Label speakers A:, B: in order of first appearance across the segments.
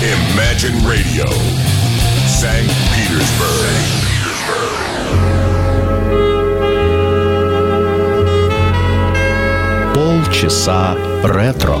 A: Imagine Radio, St. Petersburg.
B: Полчаса ретро.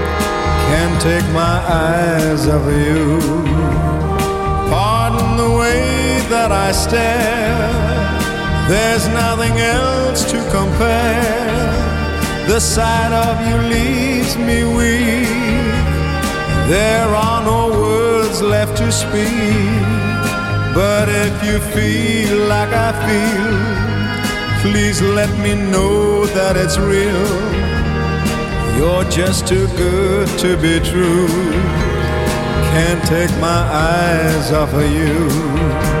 C: take my eyes off of you. Pardon the way that I stare. There's nothing else to compare. The sight of you leaves me weak. There are no words left to speak. But if you feel like I feel, please let me know that it's real. You're just too good to be true. Can't take my eyes off of you.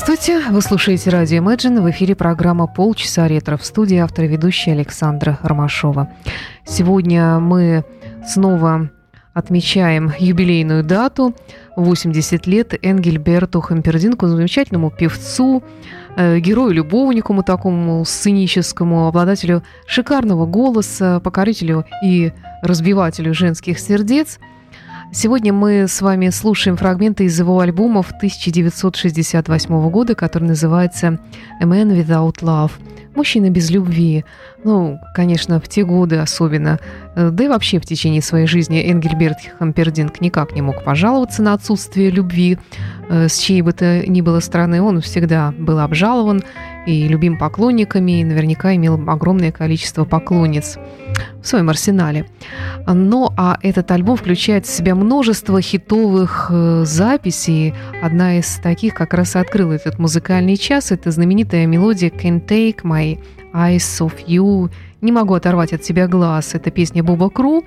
D: Здравствуйте, вы слушаете радио Imagine. В эфире программа «Полчаса ретро» в студии автор и ведущая Александра Ромашова. Сегодня мы снова отмечаем юбилейную дату 80 лет Энгельберту Хампердинку, замечательному певцу, э, герою-любовнику такому сценическому, обладателю шикарного голоса, покорителю и разбивателю женских сердец – Сегодня мы с вами слушаем фрагменты из его альбомов 1968 года, который называется «A Man Without Love» – «Мужчина без любви». Ну, конечно, в те годы особенно, э, да и вообще в течение своей жизни Энгельберт Хампердинг никак не мог пожаловаться на отсутствие любви э, с чьей бы то ни было стороны. Он всегда был обжалован и любим поклонниками, и наверняка имел огромное количество поклонниц в своем арсенале. Но а этот альбом включает в себя множество хитовых э, записей. Одна из таких как раз открыла этот музыкальный час. Это знаменитая мелодия «Can't Take My Eyes Off You». «Не могу оторвать от себя глаз». Это песня Боба Кру,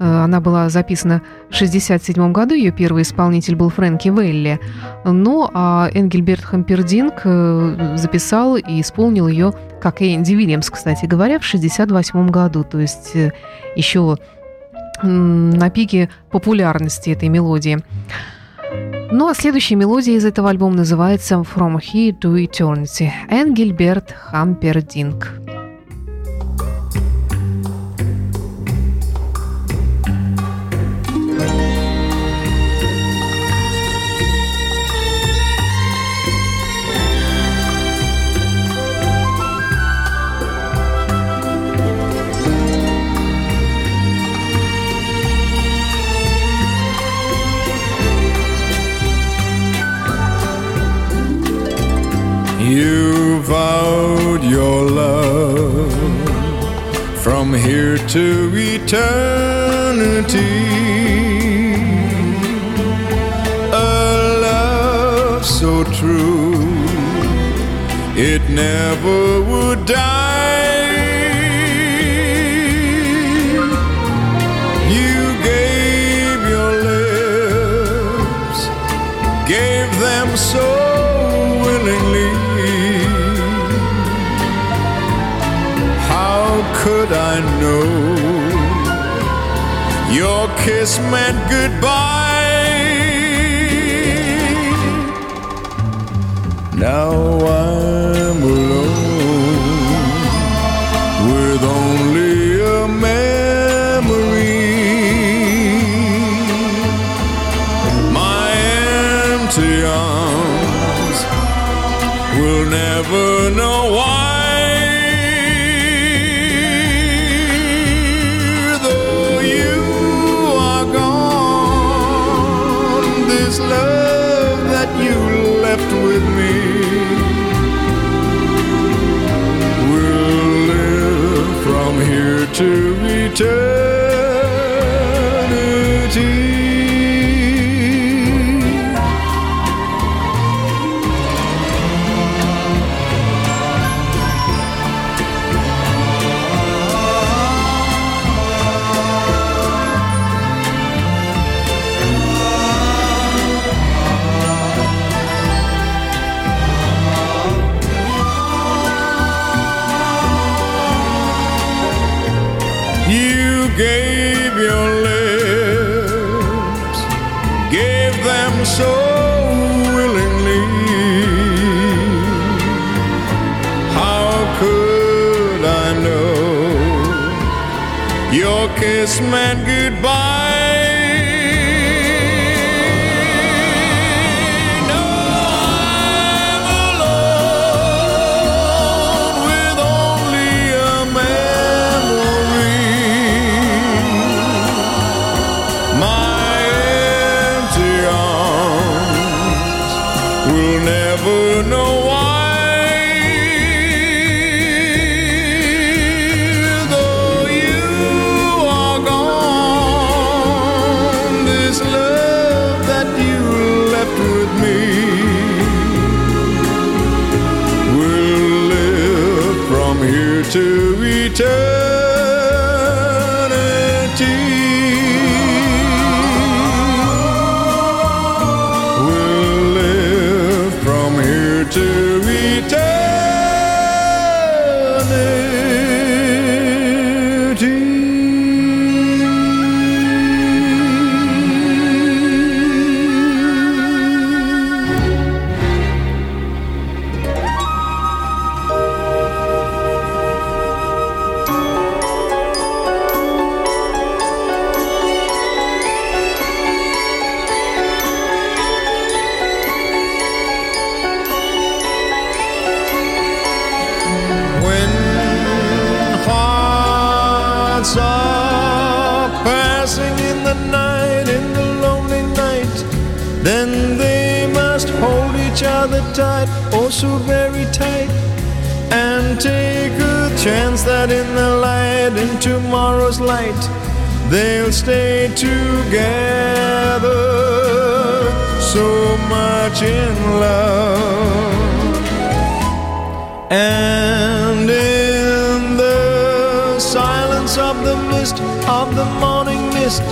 D: она была записана в 1967 году, ее первый исполнитель был Фрэнки Велли. Ну, а Энгельберт Хампердинг э, записал и исполнил ее, как и Энди Вильямс, кстати говоря, в 1968 году. То есть э, еще на пике популярности этой мелодии. Ну а следующая мелодия из этого альбома называется «From Here to Eternity» Энгельберт Хампердинг.
C: You vowed your love from here to eternity. A love so true, it never would die. You gave your lips, gave them so know your kiss meant goodbye? Now I'm alone with only a memory. My empty arms will never know why. Left with me will live from here to eternity. Them so willingly. How could I know your kiss meant goodbye? Eternity. In the light, in tomorrow's light, they'll stay together, so much in love. And in the silence of the mist of the morning mist.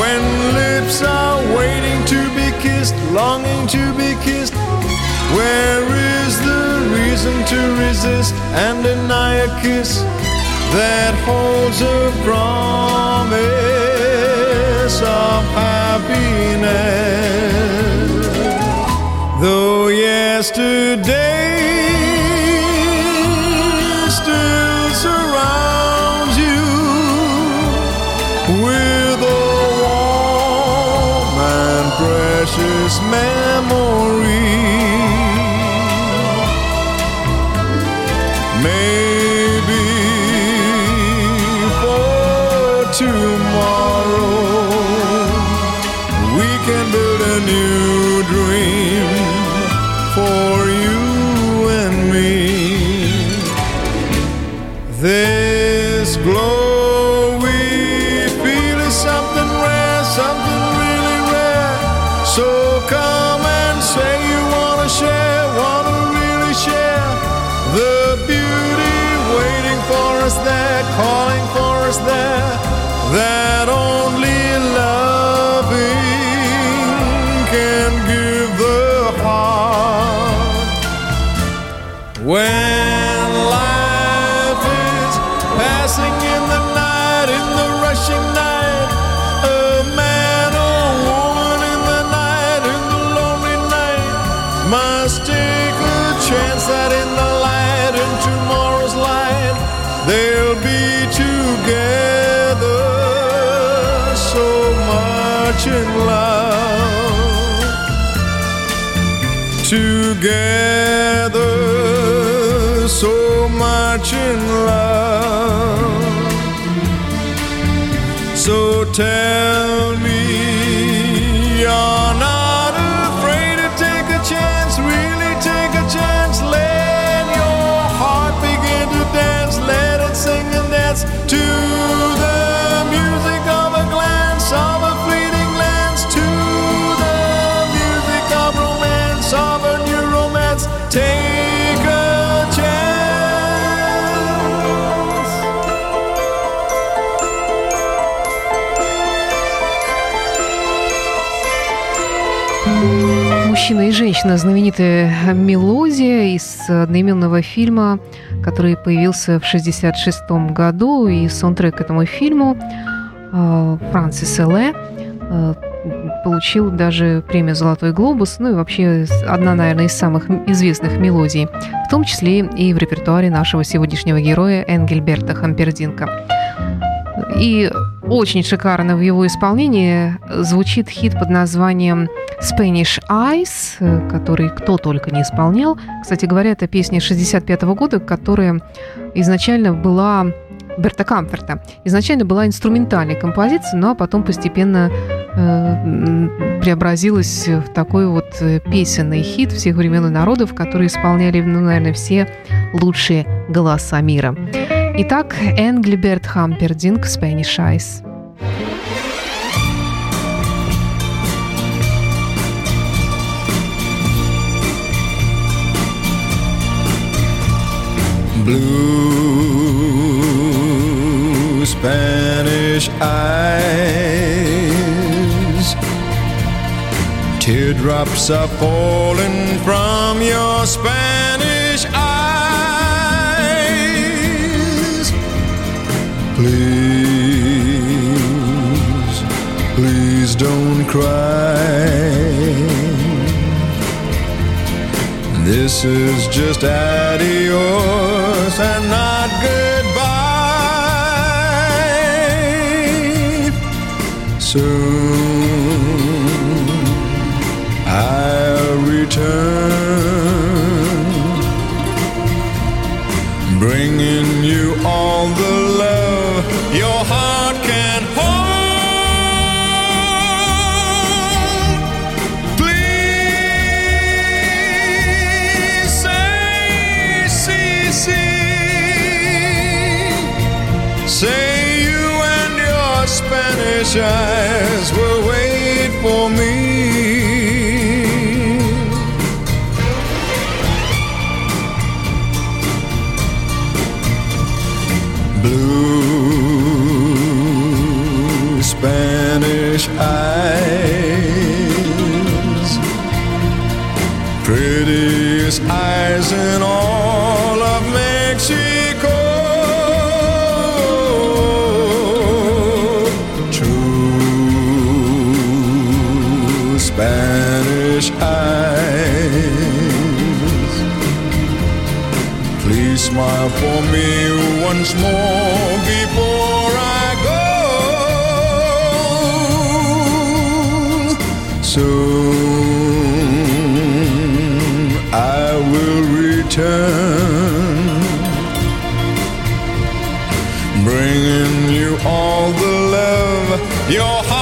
C: When lips are waiting to be kissed, longing to be kissed. Where is the reason to resist and deny a kiss that holds a promise of happiness? Though yesterday still surrounds you with a warm and precious memory. Maybe tomorrow we can build a new dream for you and me. This together so much in love. So tell
D: Мужчина и женщина. Знаменитая мелодия из одноименного фильма, который появился в 1966 году. И саундтрек к этому фильму э, Франсис Эле получил даже премию «Золотой глобус», ну и вообще одна, наверное, из самых известных мелодий, в том числе и в репертуаре нашего сегодняшнего героя Энгельберта Хампердинка. И очень шикарно в его исполнении звучит хит под названием Spanish Eyes, который кто только не исполнял. Кстати говоря, это песня 65 года, которая изначально была Берта Камферта. Изначально была инструментальной композицией, но потом постепенно э, преобразилась в такой вот э, песенный хит всех времен и народов, который исполняли, ну, наверное, все лучшие голоса мира. Итак, Энгельберт Хампердинк «Spanish Eyes».
C: Blue Spanish eyes, teardrops are falling from your Spanish Please, please don't cry. This is just adios and not goodbye. Soon I'll return, bringing you all the Spanish for me once more before I go. Soon I will return, bringing you all the love your heart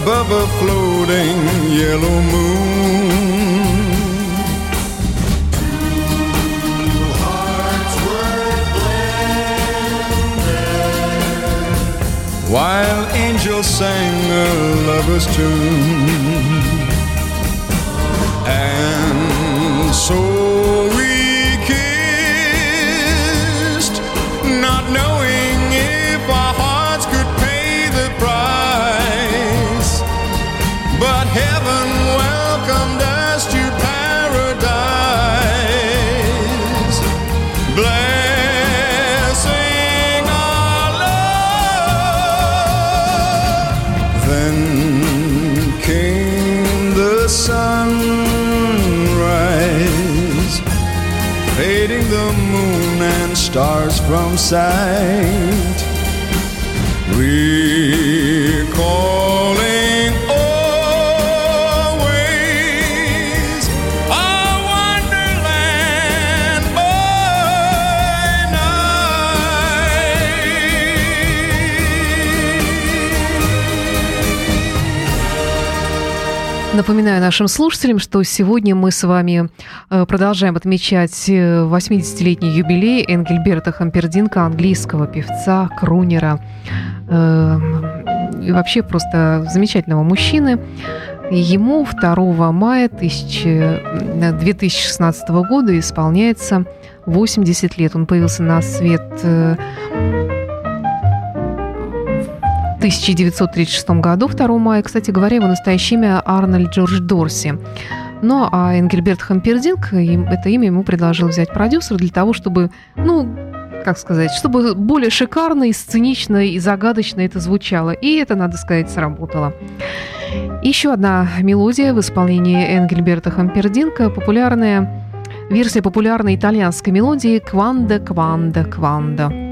C: above a floating yellow moon. While angels sang a lover's tune, and so from sight. Recalling
D: Напоминаю нашим слушателям, что сегодня мы с вами э, продолжаем отмечать э, 80-летний юбилей Энгельберта Хампердинка, английского певца, крунера э, и вообще просто замечательного мужчины. Ему 2 мая 1000 2016 года исполняется 80 лет. Он появился на свет э, 1936 году, 2 мая. Кстати говоря, его настоящее имя Арнольд Джордж Дорси. Ну, а Энгельберт Хампердинг, это имя ему предложил взять продюсер для того, чтобы, ну, как сказать, чтобы более шикарно и сценично и загадочно это звучало. И это, надо сказать, сработало. Еще одна мелодия в исполнении Энгельберта Хампердинка, популярная версия популярной итальянской мелодии «Кванда, кванда, кванда».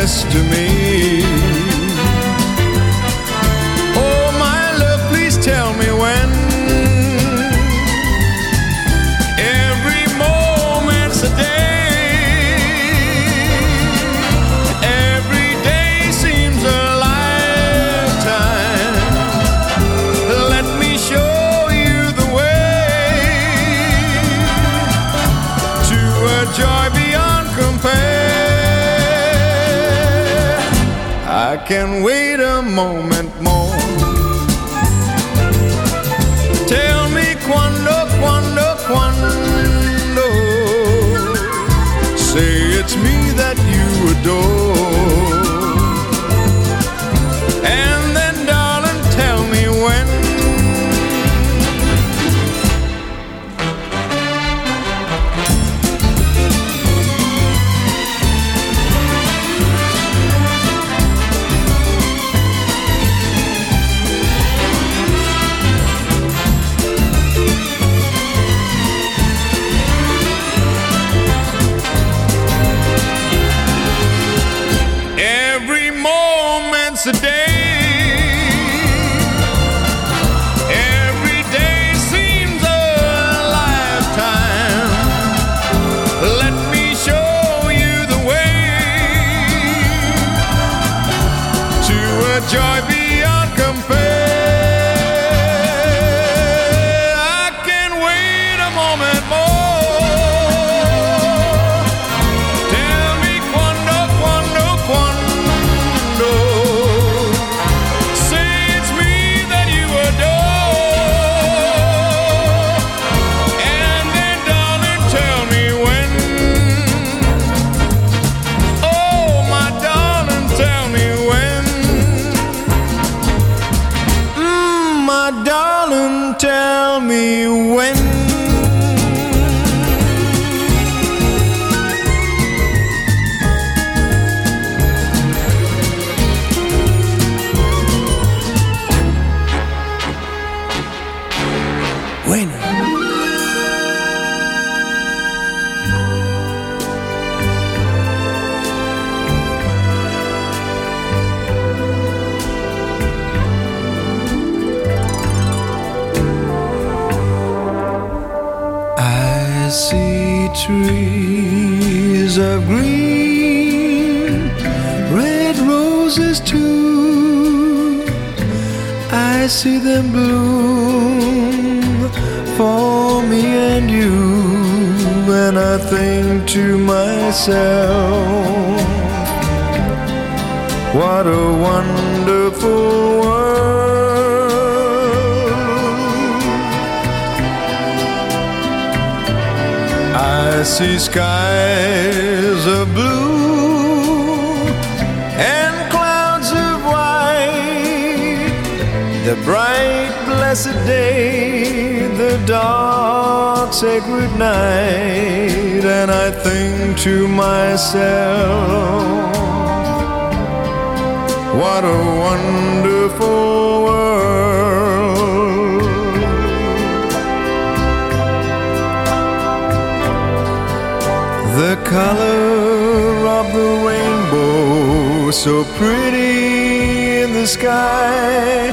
C: Happiness can wait a moment see them bloom for me and you, and I think to myself, what a wonderful world. I see skies of blessed day, the dark, sacred night, and I think to myself, what a wonderful world. The color of the rainbow, so pretty in the sky,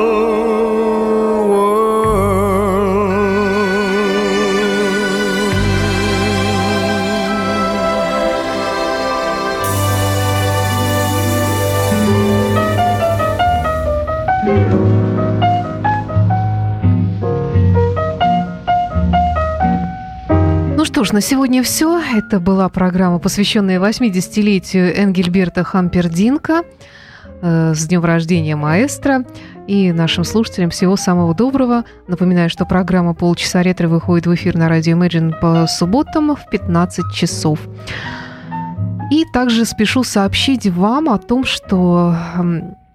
D: что ж, на сегодня все. Это была программа, посвященная 80-летию Энгельберта Хампердинка. Э, С днем рождения маэстро. И нашим слушателям всего самого доброго. Напоминаю, что программа «Полчаса ретро» выходит в эфир на радио Imagine по субботам в 15 часов. И также спешу сообщить вам о том, что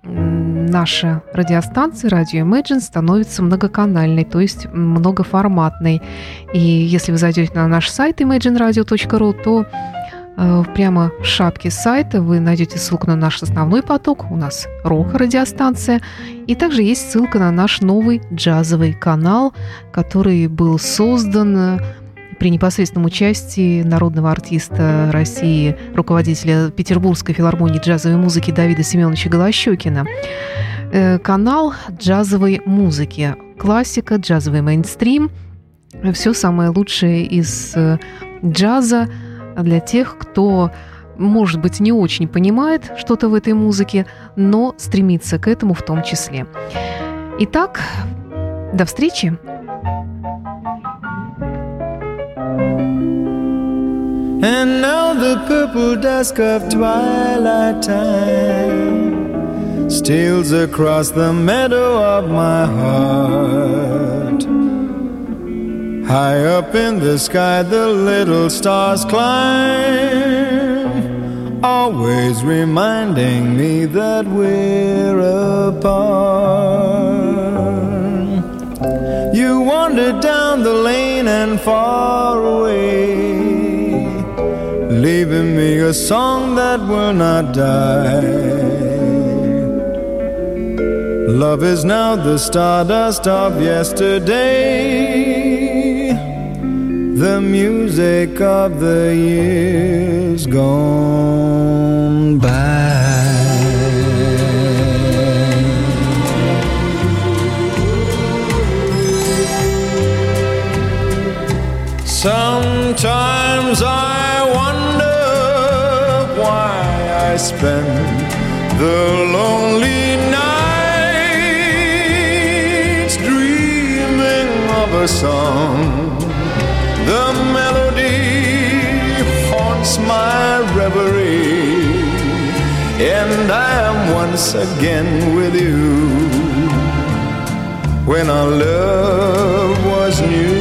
D: наша радиостанция радио Imagine становится многоканальной, то есть многоформатной. И если вы зайдете на наш сайт imagineradio.ru, то э, прямо в шапке сайта вы найдете ссылку на наш основной поток, у нас рок-радиостанция, и также есть ссылка на наш новый джазовый канал, который был создан э, при непосредственном участии народного артиста России, руководителя Петербургской филармонии джазовой музыки Давида Семеновича Голощекина. Э, Канал джазовой музыки. Классика, джазовый мейнстрим. Все самое лучшее из э, джаза для тех, кто, может быть, не очень понимает что-то в этой музыке, но стремится к этому в том числе. Итак, до встречи!
C: And now the purple dusk of twilight time steals across the meadow of my heart. High up in the sky, the little stars climb, always reminding me that we're apart. You wander down the lane and far away leaving me a song that will not die. Love is now the stardust of yesterday, the music of the years gone by. Sometimes I I spend the lonely nights dreaming of a song. The melody haunts my reverie, and I am once again with you when our love was new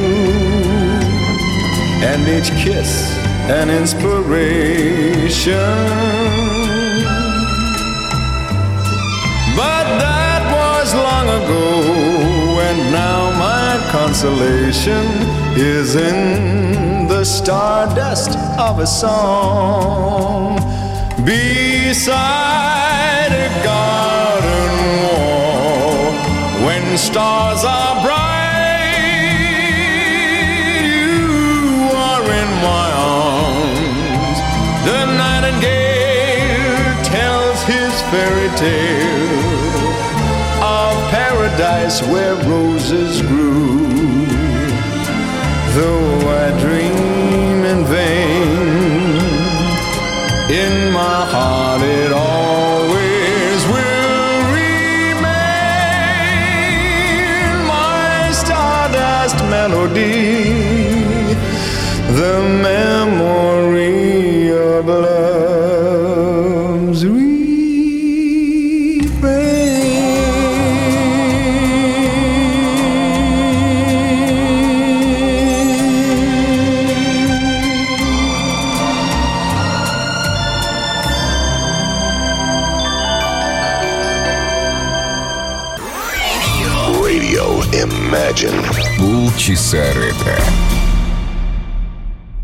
C: and each kiss an inspiration. Long ago, and now my consolation is in the stardust of a song beside a garden wall when stars are bright. You are in my arms. The nightingale tells his fairy tale paradise where roses grew. though I dream in vain. In my heart, it always will remain my stardust melody,
A: Radio Imagine.
E: Полчаса ретро.